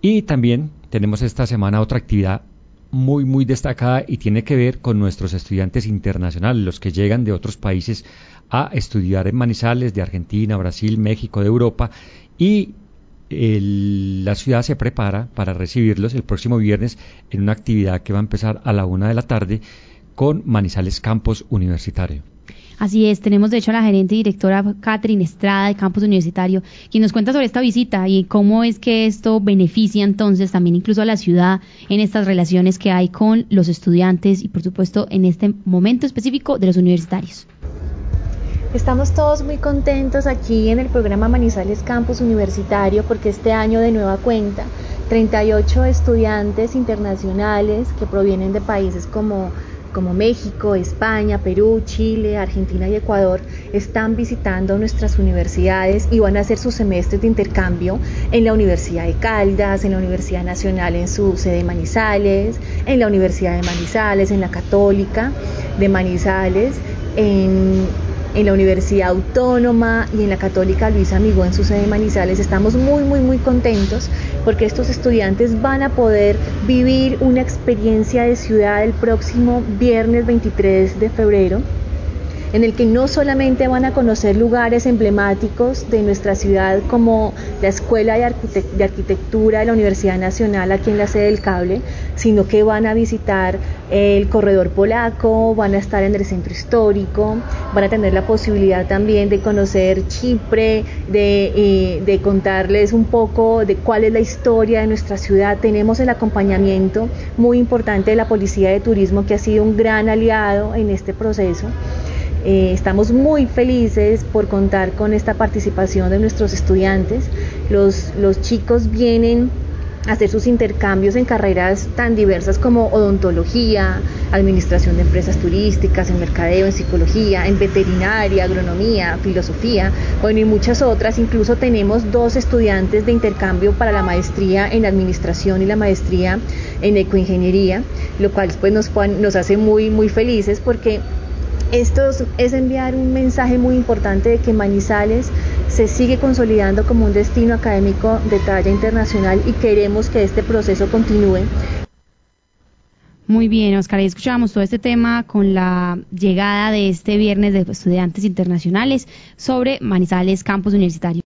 Y también tenemos esta semana otra actividad muy, muy destacada y tiene que ver con nuestros estudiantes internacionales, los que llegan de otros países a estudiar en Manizales, de Argentina, Brasil, México, de Europa, y la ciudad se prepara para recibirlos el próximo viernes en una actividad que va a empezar a la una de la tarde con Manizales Campus Universitario. Así es, tenemos de hecho a la gerente y directora Catherine Estrada de Campus Universitario, quien nos cuenta sobre esta visita y cómo es que esto beneficia entonces también incluso a la ciudad en estas relaciones que hay con los estudiantes y por supuesto en este momento específico de los universitarios. Estamos todos muy contentos aquí en el programa Manizales Campus Universitario porque este año de nueva cuenta 38 estudiantes internacionales que provienen de países como como México, España, Perú, Chile, Argentina y Ecuador están visitando nuestras universidades y van a hacer sus semestres de intercambio en la Universidad de Caldas, en la Universidad Nacional en su sede Manizales, en la Universidad de Manizales, en la Católica de Manizales, en en la Universidad Autónoma y en la Católica Luisa Amigo en su sede de Manizales. Estamos muy, muy, muy contentos porque estos estudiantes van a poder vivir una experiencia de ciudad el próximo viernes 23 de febrero en el que no solamente van a conocer lugares emblemáticos de nuestra ciudad como la Escuela de, Arquitectura de la Universidad Nacional aquí en la sede del cable, sino que van a visitar el corredor polaco, van a estar en el centro histórico, van a tener la posibilidad también de conocer Chipre, de, eh, de contarles un poco de cuál es la historia de nuestra ciudad. Tenemos el acompañamiento muy importante de la Policía de Turismo que ha sido un gran aliado en este proceso. Eh, estamos muy felices por contar con esta participación de nuestros estudiantes. Los, los chicos vienen a hacer sus intercambios en carreras tan diversas como odontología, administración de empresas turísticas, en mercadeo, en psicología, en veterinaria, agronomía, filosofía, bueno, y muchas otras. Incluso tenemos dos estudiantes de intercambio para la maestría en administración y la maestría en ecoingeniería, lo cual pues, nos, nos hace muy, muy felices porque esto es enviar un mensaje muy importante de que Manizales se sigue consolidando como un destino académico de talla internacional y queremos que este proceso continúe. Muy bien, Oscar, ahí escuchábamos todo este tema con la llegada de este viernes de estudiantes internacionales sobre Manizales Campus Universitario.